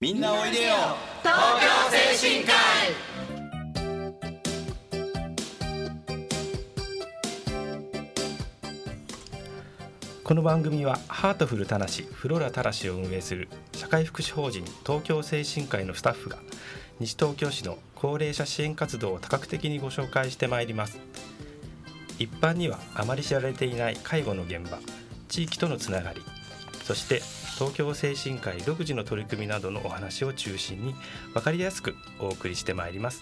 みんなおいでよ。東京精神科医。この番組はハートフルたなしフローラたらしを運営する社会福祉法人東京精神科医のスタッフが西東京市の高齢者支援活動を多角的にご紹介してまいります。一般にはあまり知られていない介護の現場地域とのつながりそして東京精神科医独自の取り組みなどのお話を中心に分かりやすくお送りしてまいります。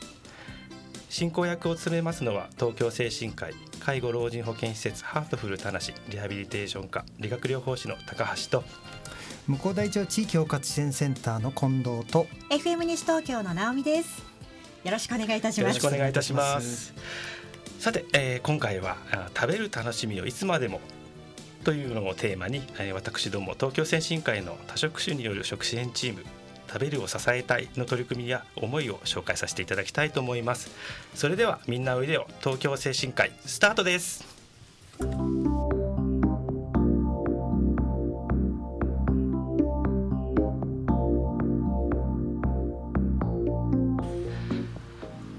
進行役を務めますのは東京精神科医介護老人保健施設ハートフルたなしリハビリテーション科理学療法士の高橋と向こう大町地域包括支援センターの近藤と FM 西東京の直美です。よろしくお願いいたします。よろしくお願いいたします。さて、えー、今回は食べる楽しみをいつまでもというのをテーマに、えー、私ども東京先進会の多職種による食支援チーム食べるを支えたいの取り組みや思いを紹介させていただきたいと思います。それではみんなおいでよ。東京精神科医スタートです。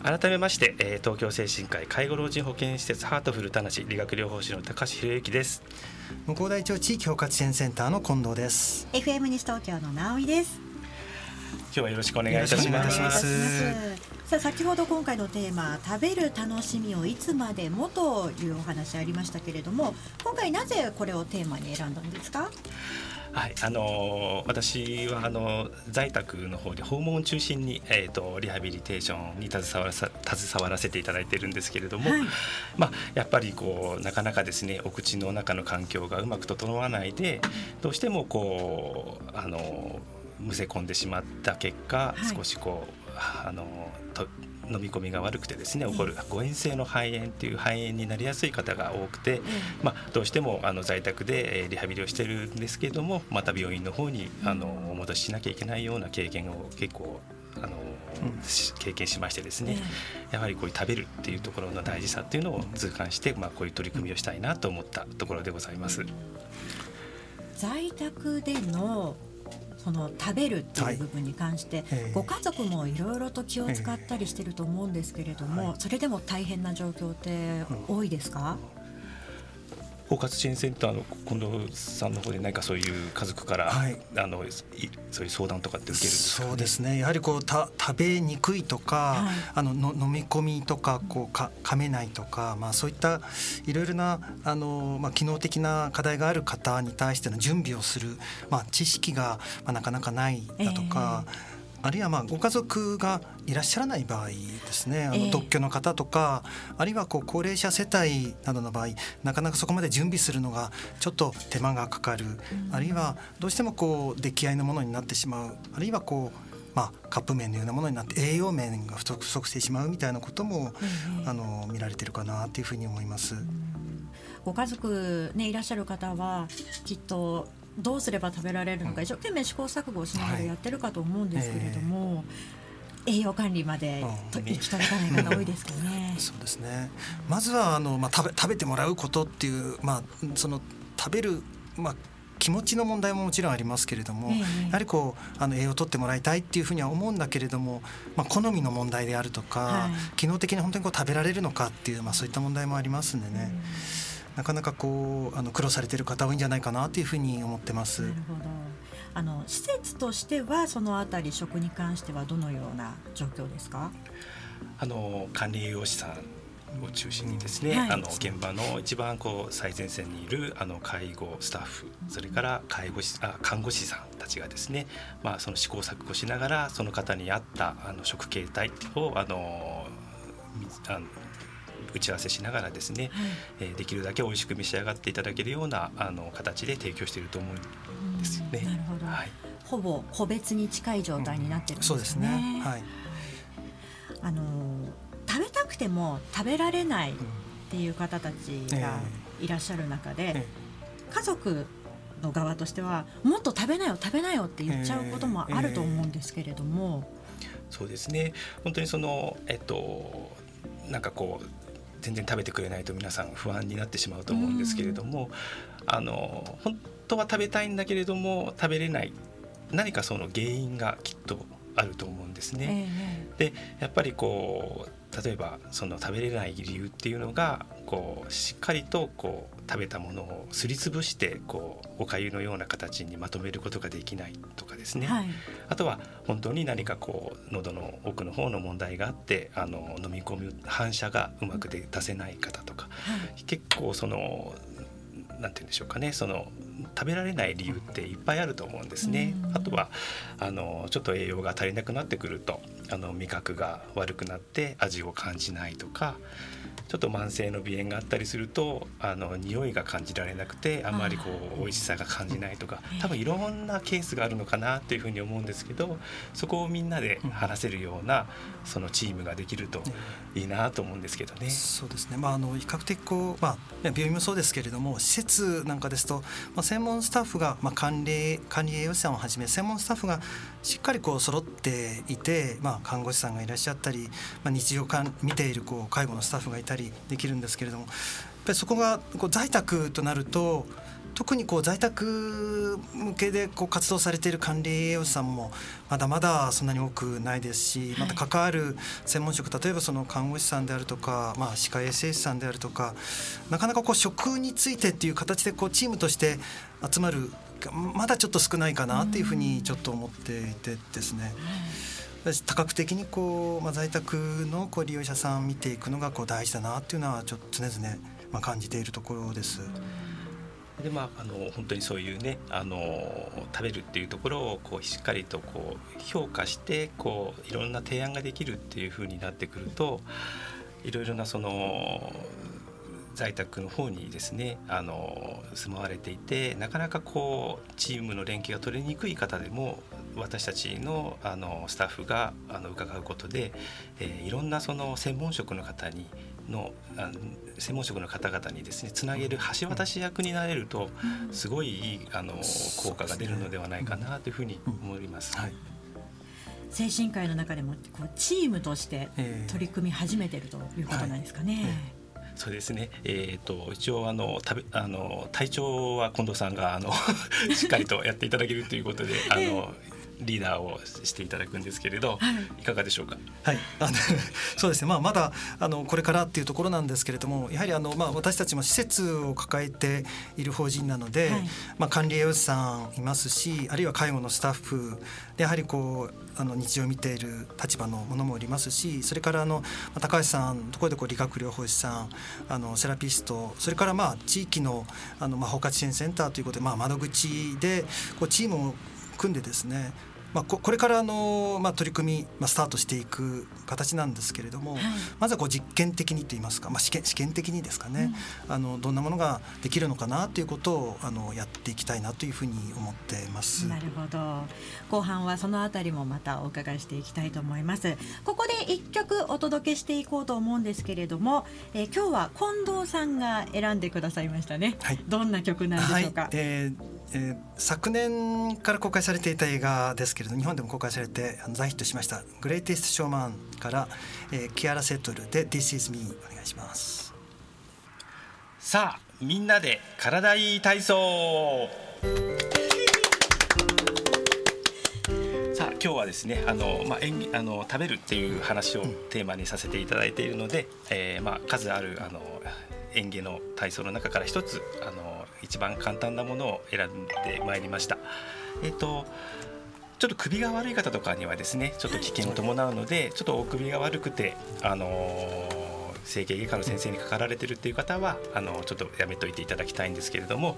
改めまして、えー、東京精神科医介護老人保健施設ハートフルたなし理学療法士の高橋博之です。向こう大町地域包括支援センターの近藤です。FM 西東京の直井です。今日はよろしくお願いいたします。さあ先ほど今回のテーマ食べる楽しみをいつまでもというお話ありましたけれども今回なぜこれをテーマに選んだんですか？はい、あのー、私はあの在宅の方で訪問を中心に、えーと、リハビリテーションに携わらさ携わらせていただいているんですけれども、はい、まあ、やっぱりこうなかなかですねお口の中の環境がうまく整わないでどうしてもこうあのむせ込んでしまった結果、はい、少しこうあのと飲み込みが悪くてですね起こる誤嚥性の肺炎っていう肺炎になりやすい方が多くて、まあ、どうしてもあの在宅でリハビリをしてるんですけれどもまた病院の方にあのお戻ししなきゃいけないような経験を結構あの、経験しましてですね、やはりこういう食べるっていうところの大事さっていうのを痛感して、まあ、こういう取り組みをしたいなと思ったところでございます。在宅でのその食べるっていう部分に関して、ご家族もいろいろと気を使ったりしてると思うんですけれども、それでも大変な状況って多いですか、うん包括支援センターの近藤さんの方で何かそういう家族から、はい、あのそういう相談とかって受けるんですか、ね、そうですね。やはりこうた食べにくいとか、はい、あのの飲み込みとかこうか噛めないとか、まあ、そういったいろいろなあの、まあ、機能的な課題がある方に対しての準備をする、まあ、知識が、まあ、なかなかないだとか。えーあるいはまあご家族がいらっしゃらない場合ですねあの独居の方とか、えー、あるいはこう高齢者世帯などの場合なかなかそこまで準備するのがちょっと手間がかかる、うん、あるいはどうしてもこう出来合いのものになってしまう。あるいはこうまあ、カップ麺のようなものになって栄養面が不足してしまうみたいなことも、うん、あの見られてるかなというふうに思います。ご家族、ね、いらっしゃる方はきっとどうすれば食べられるのか、一生懸命試行錯誤しながらやってるかと思うんですけれども。えー、栄養管理までと行き届かない方多いですかね。そうですね。まずはあのまあ食べ食べてもらうことっていうまあその食べるまあ気持ちの問題ももちろんありますけれども、えー、やはりこうあの栄養を取ってもらいたいっていうふうには思うんだけれども、まあ、好みの問題であるとか、はい、機能的に本当にこう食べられるのかっていう、まあ、そういった問題もありますんでね。なかなかこうあの苦労されている方多いんじゃないかなというふうに思ってます。なるほど。あの施設としてはそのあたり食に関してはどのような状況ですか？あの管理栄養士さんを中心にですね、はい、あの現場の一番こう最前線にいるあの介護スタッフそれから介護士あ看護師さんたちがですね、まあ、その試行錯誤しながらその方に合ったあの食形態をあのあの打ち合わせしながらですね、はい、えー、できるだけ美味しく召し上がっていただけるようなあの形で提供していると思うんですよね。なるほど、はい、ほぼ個別に近い状態になってるんですね。うん、そうですねはい。あの食べたくても食べられないっていう方たちがいらっしゃる中で、えー、家族の側としてはもっと食べなよ食べなよって言っちゃうこともあると思うんですけれども、えーえー、そうですね。本当にそのえっとなんかこう全然食べてくれないと皆さん不安になってしまうと思うんですけれども、あの本当は食べたいんだけれども食べれない何かその原因がきっとあると思うんですね。えー、でやっぱりこう例えばその食べれない理由っていうのがこうしっかりとこう食べたものをすりつぶしてこうおかゆのような形にまとめることができないとかですね、はい、あとは本当に何かこう喉の奥の方の問題があってあの飲み込む反射がうまくで出せない方とか、はい、結構そのなんて言うんでしょうかねその食べられない理由っていっぱいあると思うんですね。あとはあのちょっと栄養が足りなくなってくるとあの味覚が悪くなって味を感じないとかちょっと慢性の鼻炎があったりするとあの匂いが感じられなくてあんまりこう美味しさが感じないとか多分いろんなケースがあるのかなっていうふうに思うんですけどそこをみんなで話せるようなそのチームができるといいなと思うんですけどね。そうですね、まあ、あの比較的こう、まあ、病院もそうですけれども施設なんかですと、まあ、専門スタッフが、まあ、管理管理栄養士さんをはじめ専門スタッフがしっかりこう揃っていて、まあ、看護師さんがいらっしゃったり、まあ、日常か見ているこう介護のスタッフがいたりできるんですけれどもやっぱりそこがこう在宅となると特にこう在宅向けでこう活動されている管理栄養士さんもまだまだそんなに多くないですしまた関わる専門職例えばその看護師さんであるとか、まあ、歯科衛生士さんであるとかなかなかこう職についてっていう形でこうチームとして集まるまだちょっと少ないかなっていうふうにちょっと思っていてですね。多角的にこう、まあ、在宅のこう利用者さんを見ていくのがこう大事だなっていうのはちょっと常々、まあ、感じているところです。でまあ、あの本当にそういうねあの食べるっていうところをこうしっかりとこう評価してこういろんな提案ができるっていうふうになってくるといろいろなその在宅の方にですねあの住まわれていてなかなかこうチームの連携が取りにくい方でも私たちのあのスタッフがあの伺うことで、えー、いろんなその専門職の方にのあの専門職の方々にですねつなげる橋渡し役になれるとすごいいいあの効果が出るのではないかなというふうに思います。はい。精神科医の中でもこうチームとして取り組み始めているということなんですかね。えーはい。そうですね。えっ、ー、と一応あの食べあの体調は近藤さんがあの しっかりとやっていただけるということで、あのリーダーをしていただくんですけれど、はい、いかがでしょうか？はい、あの そうですね。まあまだあのこれからっていうところなんですけれども、やはりあのまあ私たちも施設を抱えている法人なので、はい、まあ管理栄養士さんいますし、あるいは介護のスタッフでやはりこうあの日常を見ている立場のものもおりますし、それからあの高橋さんのところでこう理学療法士さん、あのセラピスト、それからまあ地域のあのまあ包括支援センターということでまあ窓口でこうチームを組んでですねまあ、これからあの、まあ、取り組み、まあ、スタートしていく形なんですけれども、はい、まずはこう実験的にといいますか、まあ、試験試験的にですかね、うん、あのどんなものができるのかなということをあのやっていきたいなというふうに思ってます。なるほど後半はそのあたりもまたお伺いしていきたいと思います。ここで一曲お届けしていこうと思うんですけれども、えー、今日は近藤さんが選んでくださいましたね。はい、どんな曲なんでしょうか？はい、えーえー、昨年から公開されていた映画ですけれど日本でも公開されてあの大ヒットしました「グレイティスト・ショーマン」から、えー、キアラ・セットルで「This is me」お願いします。さあみんなで体いい体操。さあ今日はですねあの、まあ、演あの食べるっていう話をテーマにさせていただいているので、うん、えー、まあ、数あるあの演芸の体操の中から一つあの一番簡単なものを選んでまいりました。えっ、とちょっと首が悪い方とかにはですねちょっと危険を伴うのでちょっとお首が悪くてあのー、整形外科の先生にかかられてるっていう方はあのちょっとやめといていただきたいんですけれども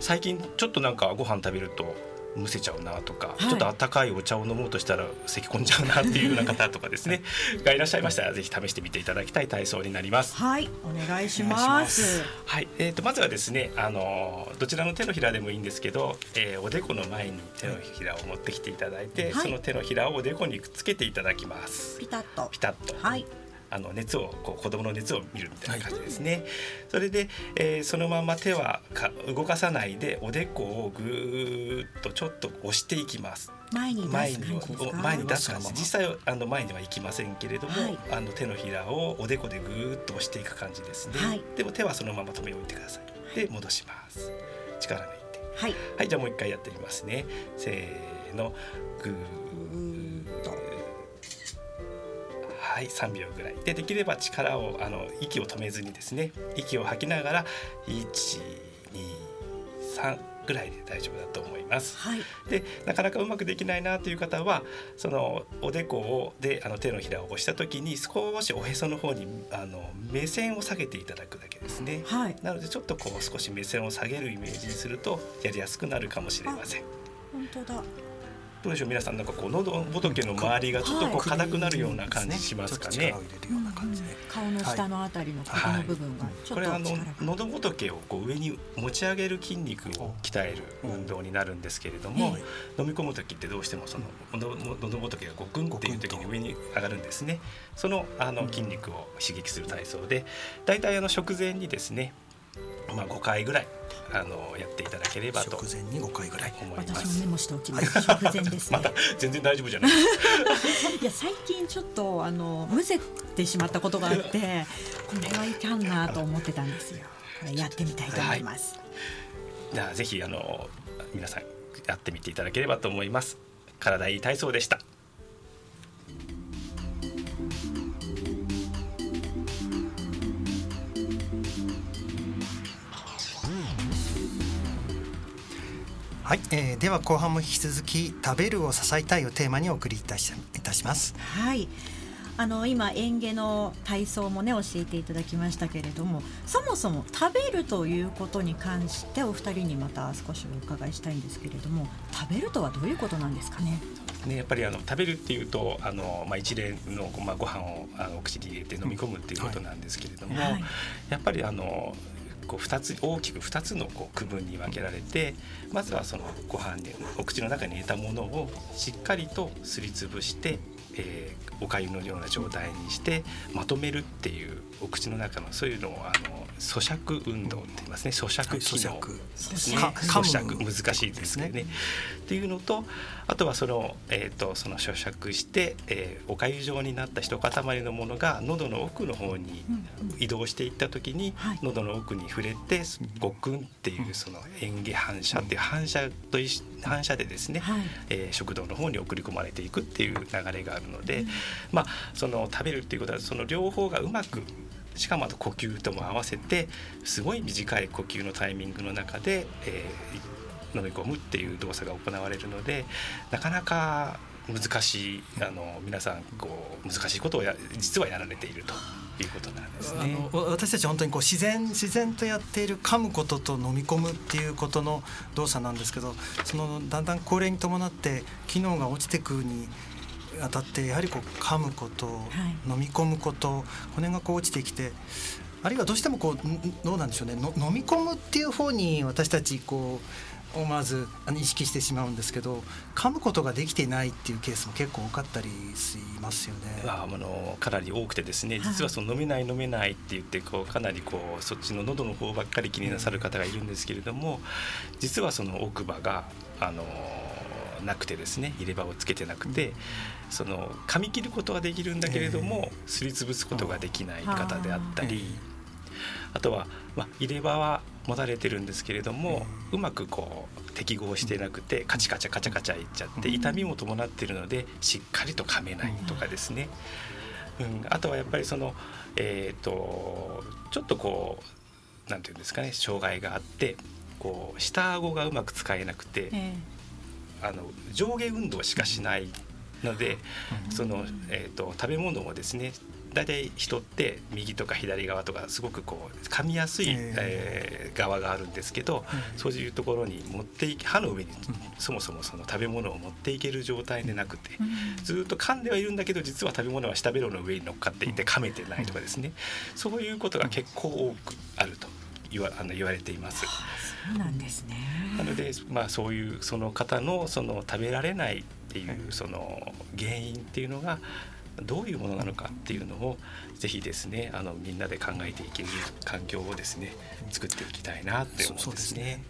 最近ちょっとなんかご飯食べるとむせちゃうなとか、はい、ちょっと温かいお茶を飲もうとしたら咳込んじゃうなっていうような方とかですね。がいらっしゃいましたらぜひ試してみていただきたい体操になります。はいお願いします。はい、えーと、まずはですねあのどちらの手のひらでもいいんですけど、えー、おでこの前に手のひらを持ってきていただいて、はい、その手のひらをおでこにくっつけていただきます。ピタッと。ピタッと。はいあの熱をこう子供の熱を見るみたいな感じですね。はい、それで、えー、そのまま手はか動かさないでおでこをぐーっとちょっと押していきます。前に前に前に出す感じ。実際あの前にはいきませんけれども、はい、あの手のひらをおでこでぐーっと押していく感じですね、はい、でも手はそのまま止め置いてください。で戻します。力抜いて。はい、はい、じゃあもう一回やってみますね。せーの。ぐーはい3秒ぐらいでできれば力をあの息を止めずにですね息を吐きながら123ぐらいで大丈夫だと思います。はい、でなかなかうまくできないなという方はそのおでこをであの手のひらを押した時に少しおへその方にあの目線を下げていただくだけですね。はい、なのでちょっとこう少し目線を下げるイメージにするとやりやすくなるかもしれません。本当だ。どうでしょう皆さん。なんかこう喉仏の周りがちょっとこう硬くなるような感じしますかね。顔の下のあたりのここの部分がちょっとこれあの喉仏をこう上に持ち上げる筋肉を鍛える運動になるんですけれども、飲み込む時ってどうしてもその喉仏がこうグンっていう時に上に上がるんですね。そのあの筋肉を刺激する体操で、だいたいあの食前にですね、まあ5回ぐらいあのやっていただければと食前に5回ぐらい。思います。私もメモしておきます。食前ですね。また全然大丈夫じゃない。いや最近ちょっとあのむせてしまったことがあって これはいかんなと思ってたんですよ。やってみたいと思います、はい、じゃあぜひあの皆さんやってみていただければと思います。体いい体操でしたはい、えー、では後半も引き続き食べるを支えたいをテーマにお送りいたしいたします。はい。あの今園芸の体操もね教えていただきましたけれどもそもそも食べるということに関してお二人にまた少しお伺いしたいんですけれども食べるとはどういうことなんですかね？ね、やっぱりあの食べるっていうとあの、まあ、一連の、まあ、ご飯をあのお口に入れて飲み込むっていうことなんですけれども、はい、やっぱりあのこう2つ大きく2つのこう区分に分けられてまずはそのご飯でお口の中に入れたものをしっかりとすりつぶして、えー、おかゆのような状態にしてまとめるっていうお口の中のそういうのをあの咀嚼運動って言いますね。咀嚼機能。ですね咀嚼。難しいですね。ねっていうのとあとはその,、えーと、その咀嚼して、えー、おかゆ状になった一塊のものが喉の奥の方に移動していった時に、喉の奥に触れてごくんっていうその嚥下反射っていう反射と反射でですね、はい、えー、食道の方に送り込まれていくっていう流れがあるので、うん、まあその食べるっていうことはその両方がうまくしかもあと呼吸とも合わせてすごい短い呼吸のタイミングの中で、えー、飲み込むっていう動作が行われるのでなかなか難しいあの皆さんこう難しいことをや実はやられていると。いうことなんですね、あの私たち本当にこう自然自然とやっている噛むことと飲み込むっていうことの動作なんですけどそのだんだん高齢に伴って機能が落ちてくにあたってやはりこう噛むこと、はい、飲み込むこと骨がこう落ちてきてあるいはどうしてもこうどうなんでしょうね飲み込むっていう方に私たちこう思わず意識してしまうんですけど噛むことができてないっていうケースも結構多かったりしますよね。あのかなり多くてですね実はその飲めない飲めないって言ってこうかなりこうそっちの喉の方ばっかり気になさる方がいるんですけれども実はその奥歯があのなくてですね入れ歯をつけてなくて、その噛み切ることはできるんだけれども、すりつぶすことができない方であったり、あとは、まあ、入れ歯は持たれてるんですけれども、うまくこう適合してなくてカチカチャカチャカチャいっちゃって痛みも伴ってるのでしっかりと噛めないとかですね、うん、あとはやっぱりそのえっ、ー、とちょっとこうなんていうんですかね障害があってこう下顎がうまく使えなくて、あの上下運動しかしないので、その、えーと、食べ物もですね大体人って右とか左側とかすごくこう噛みやすい、えー、側があるんですけど、そういうところに持っていき歯の上にそもそもその食べ物を持っていける状態でなくて、ずっと噛んではいるんだけど実は食べ物は下ベロの上に乗っかっていて噛めてないとかですね。そういうことが結構多くあると言わあの言われています。そうなんですね。なので、まあ、そういうその方のその食べられないっていうその原因っていうのがどういうものなのかっていうのをぜひですねあのみんなで考えていける環境をですね作っていきたいなって思うんですね。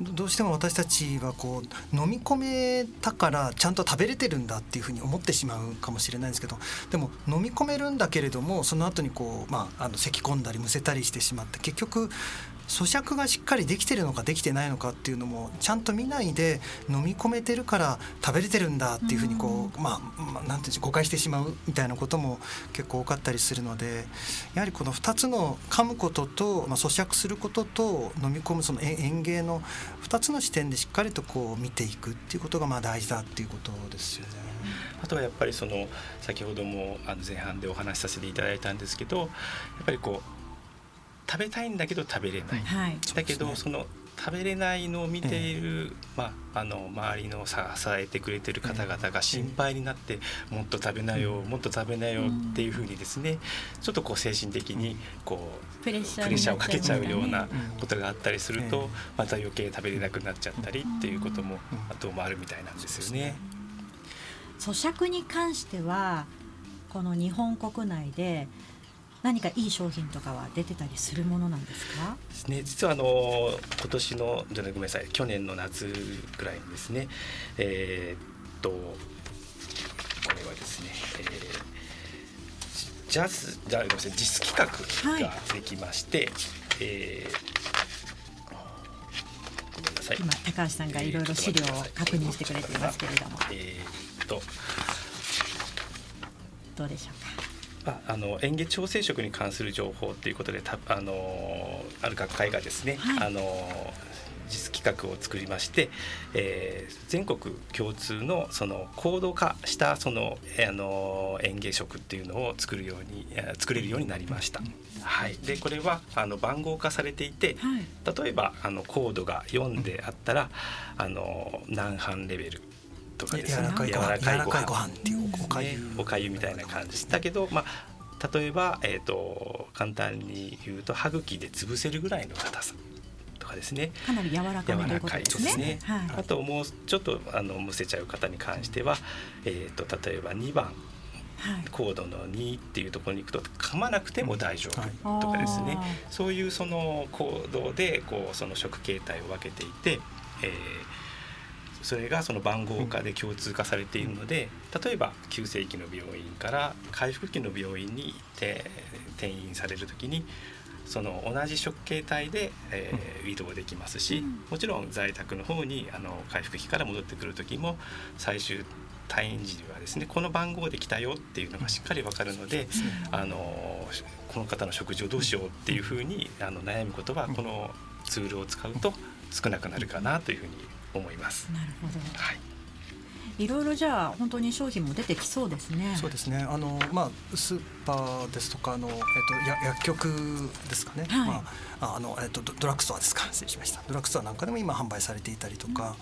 どうしても私たちはこう飲み込めたからちゃんと食べれてるんだっていうふうに思ってしまうかもしれないんですけどでも飲み込めるんだけれどもその後にこうまああの咳き込んだりむせたりしてしまって結局咀嚼がしっかりできてるのかできてないのかっていうのもちゃんと見ないで飲み込めてるから食べれてるんだっていうふうにこう、まあ、まあ、なんていう誤解してしまうみたいなことも結構多かったりするのでやはりこの2つの噛むことと、まあ、咀嚼することと飲み込むその園芸の2つの視点でしっかりとこう見ていくっていうことがまあ大事だっていうことですよね。あとはやっぱりその先ほどもあの前半でお話しさせていただいたんですけどやっぱりこう食べたいんだけど食べれない、はい、だけどその食べれないのを見ている、まあ、あの周りの支えてくれてる方々が心配になって、もっと食べなよ、もっと食べなよっていうふうにですねちょっとこう精神的にこうプレッシャーをかけちゃうようなことがあったりすると、また余計食べれなくなっちゃったりっていうこともどうもあるみたいなんですよね。咀嚼に関してはこの日本国内で何かいい商品とかは出てたりするものなんですか？ですね。実はあの今年のじゃごめんなさい去年の夏ぐらいにですねえー、っとこれはですね、えー、ジャズじゃごめんなさい実企画ができまして、はい、えー、今高橋さんがいろいろ資料を確認してくれていますけれども。えー、っと。どうでしょう？か。まあ、あの園芸調整食に関する情報ということでたあのある学会がですね、はい、あの実企画を作りまして、えー、全国共通のその高度化したそのあの園芸食っていうのを作るように作れるようになりました。はい、でこれはあの番号化されていて、はい、例えばあのコードが4であったらあの南半レベルとかですね。柔らかいご飯。っていうおかゆ、おかゆみたいな感じ。だけどまあ例えば、えーと、簡単に言うと歯茎で潰せるぐらいの硬さとかですね。かなり柔らかい柔らかいですね、はい、あともうちょっとあのむせちゃう方に関しては、えーと、例えば2番。コードの2っていうところに行くと噛まなくても大丈夫とかですね、はい、そういうそのコードでこうその食形態を分けていて、えー、それがその番号化で共通化されているので例えば急性期の病院から回復期の病院に転院される時にその同じ食形態で、えー、移動できますし、もちろん在宅の方にあの回復期から戻ってくる時も最終退院時にはですねこの番号で来たよっていうのがしっかり分かるので、あのこの方の食事をどうしようっていうふうにあの悩むことはこのツールを使うと少なくなるかなというふうに思います。なるほど。はい。いろいろじゃあ本当に商品も出てきそうですね。そうですね。あのまあスーパーですとかあのえっとや薬局ですかね。はい、まああのえっとドラッグストアですか。失礼しました。ドラッグストアなんかでも今販売されていたりとか、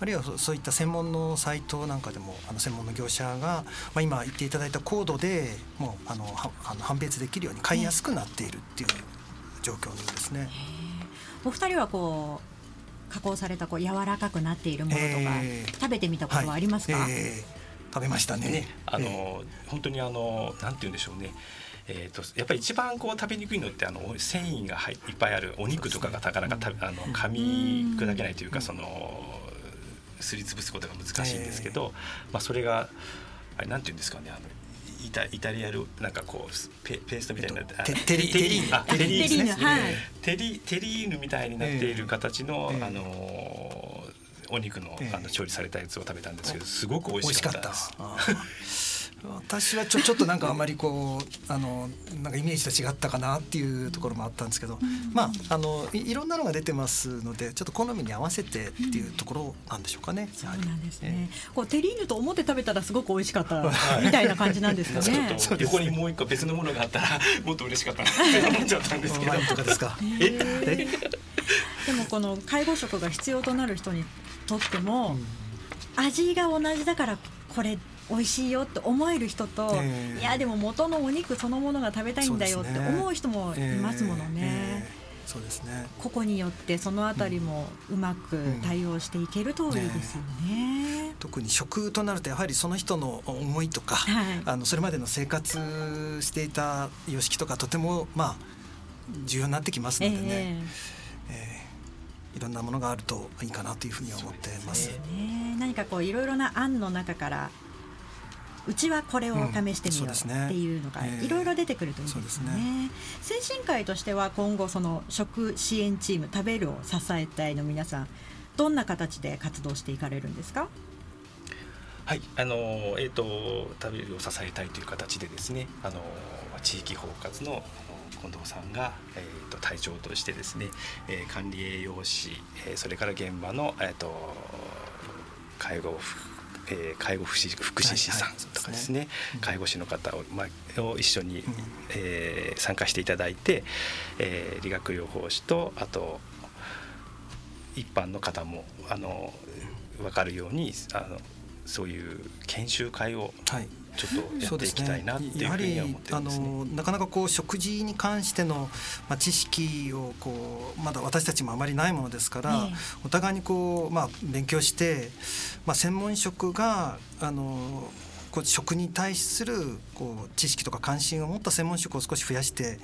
あるいはそういった専門のサイトなんかでもあの専門の業者がまあ今言っていただいたコードでもうあのはあの判別できるように買いやすくなっているっていう状況ですね。お二人はこう加工されたこう柔らかくなっているものとか、えー、食べてみたことはありますか、はい。えー、食べましたね、ね、あの、えー、本当にあのなんて言うんでしょうね。えーと、やっぱり一番こう食べにくいのってあの繊維がいっぱいあるお肉とかがなかなかたあの噛み砕けないというかそのすりつぶすことが難しいんですけど、まあ、それがあれなんて言うんですかねあのイタイタリアルなんかこうペペーストみたいになってテテリテリーヌテリー。ヌ、はい、テリテリーヌみたいになっている形の、えー、あのお肉の,、あの調理されたやつを食べたんですけどすごく美味しかったです。私はちょちょっとなんかあんまりこうあのなんかイメージと違ったかなっていうところもあったんですけど、まああのいいろんなのが出てますのでちょっと好みに合わせてっていうところなんでしょうかね。そうなんですね。こうテリーヌと思って食べたらすごく美味しかった みたいな感じなんですかね。横にもう一個別のものがあったらもっと嬉しかったなって思っちゃったんですけど。とかですか。でもこの介護食が必要となる人にとっても、味が同じだからこれ美味しいよって思える人と、えー、いやでも元のお肉そのものが食べたいんだよって思う人もいますものね。そうですね。個々によってそのあたりもうまく対応していけるといいですよね。うんね特に食となるとやはりその人の思いとか、はい、あのそれまでの生活していた様式とかとてもまあ重要になってきますのでね。えーえー、いろんなものがあるといいかなというふうに思ってます。すね、何かこういろいろな案の中からうちはこれを試してみようっていうのがいろいろ出てくるといいですね。ね、精神科医としては今後その食支援チーム食べるを支えたいの皆さんどんな形で活動していかれるんですか？はい。あのえーと、食べるを支えたいという形でですねあの地域包括の近藤さんが、えーと、隊長としてですね、えー、管理栄養士、えー、それから現場の、えーと、介護えー、介護福祉福祉士さんとかですねはいはい、介護士の方を,、まあ、を一緒に、うん、えー、参加していただいて、えー、理学療法士とあと一般の方もあの分かるようにあのそういう研修会をちょっとやっていきたいなっていうふうには思ってます、ね、あのなかなかこう食事に関しての、まあ、知識をこうまだ私たちもあまりないものですから、お互いにこう、まあ、勉強して、まあ、専門職があのこう食に対するこう知識とか関心を持った専門職を少し増やして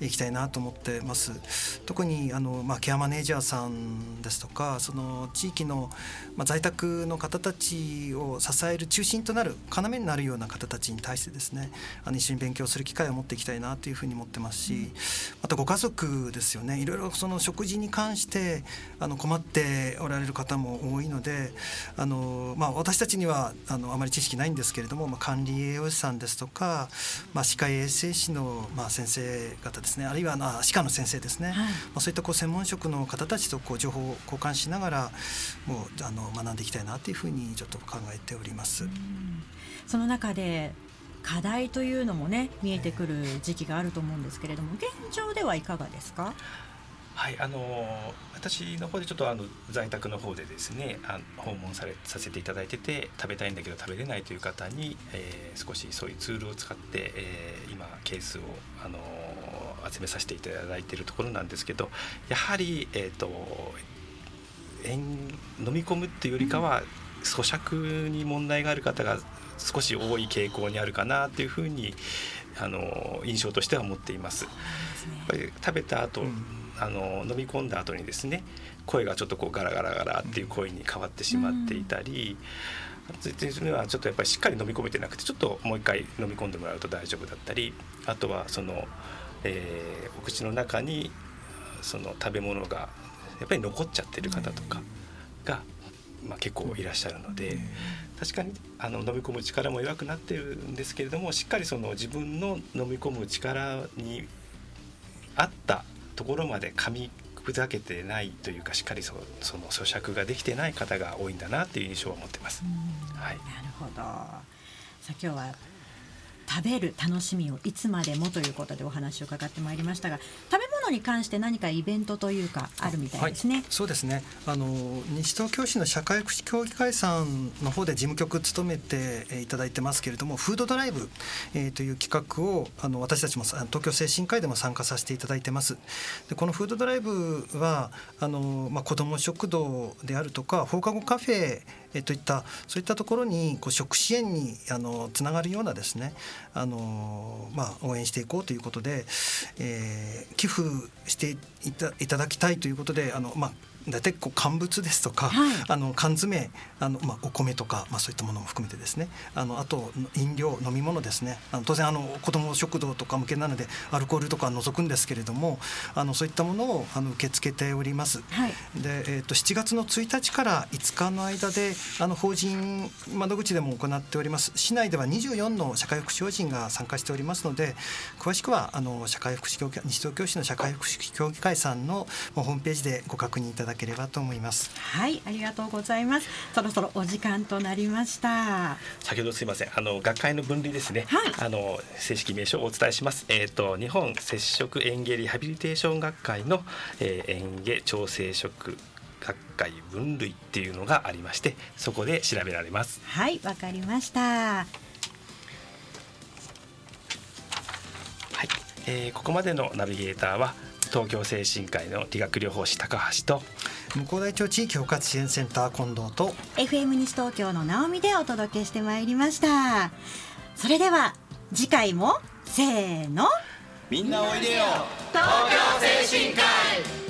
いきたいなと思ってます。特にあの、まあ、ケアマネージャーさんですとかその地域の、まあ、在宅の方たちを支える中心となる要になるような方たちに対してですねあの一緒に勉強する機会を持っていきたいなというふうに思ってますしまたご家族ですよね。いろいろその食事に関してあの困っておられる方も多いのであの、まあ、私たちにはあのあまり知識ないんですけれども、まあ、管理栄養士さんですとか、まあ、歯科衛生士の、まあ、先生方ですねあるいは、まあ、歯科の先生ですね、はい、まあ、そういったこう専門職の方たちとこう情報を交換しながらもうあの学んでいきたいなというふうにちょっと考えております。その中で課題というのもね見えてくる時期があると思うんですけれども現状ではいかがですか？はいあの私の方でちょっとあの在宅の方でですねあ訪問されさせていただいてて食べたいんだけど食べれないという方に、えー、少しそういうツールを使って、えー、今ケースをあの集めさせていただいているところなんですけどやはり、えーと、飲み込むっていうよりかは、咀嚼に問題がある方が少し多い傾向にあるかなというふうにあの印象としては思っています。やっぱり食べた後、うんあの飲み込んだ後にですね声がちょっとこうガラガラガラっていう声に変わってしまっていたり、うん、それはちょっとやっぱりしっかり飲み込めてなくてちょっともう一回飲み込んでもらうと大丈夫だったりあとはその、えー、お口の中にその食べ物がやっぱり残っちゃってる方とかが、まあ、結構いらっしゃるので。確かにあの飲み込む力も弱くなってるんですけれどもしっかりその自分の飲み込む力に合ったところまで噛み砕けてないというかしっかりそその咀嚼ができてない方が多いんだなっていう印象を持ってます。はい、なるほど。さあ今日は食べる楽しみをいつまでもということでお話を伺ってまいりましたが食べ物に関して何かイベントというかあるみたいですね。はい、そうですねあの西東京市の社会福祉協議会さんの方で事務局務めていただいてますけれどもフードドライブ、えー、という企画をあの私たちも東京精神科医でも参加させていただいてます。でこのフードドライブはあの、まあ、子ども食堂であるとか放課後カフェえといったそういったところにこう食支援にあのつながるようなですねあの、まあ、応援していこうということで、えー、寄付していたいただきたいということであの、まあ、大体こう乾物ですとか、はい、あの缶詰あの、まあ、お米とか、まあ、そういったものも含めてですね。あのあと飲料飲み物ですね。あの当然あの子ども食堂とか向けなのでアルコールとか除くんですけれどもあのそういったものをあの受け付けております。はい、で、えーと、7月の1日から5日の間であの法人窓口でも行っております。市内では24の社会福祉法人が参加しておりますので詳しくはあの社会福祉協議西東京市の社会福祉協議会さんのホームページでご確認いただだければと思います。はいありがとうございます。そろそろお時間となりました。先ほどすいません。あの学会の分類ですね、はい、あの正式名称をお伝えします。えっ、ー、と日本接触園芸リハビリテーション学会の、えー、園芸調整職学会分類っていうのがありましてそこで調べられます。はいわかりました。はい、えー、ここまでのナビゲーターは東京精神科医の理学療法士高橋と向こう大町地域包括支援センター近藤と FM 西東京の直美でお届けしてまいりました。それでは次回もせーの。みんなおいでよ。東京精神科医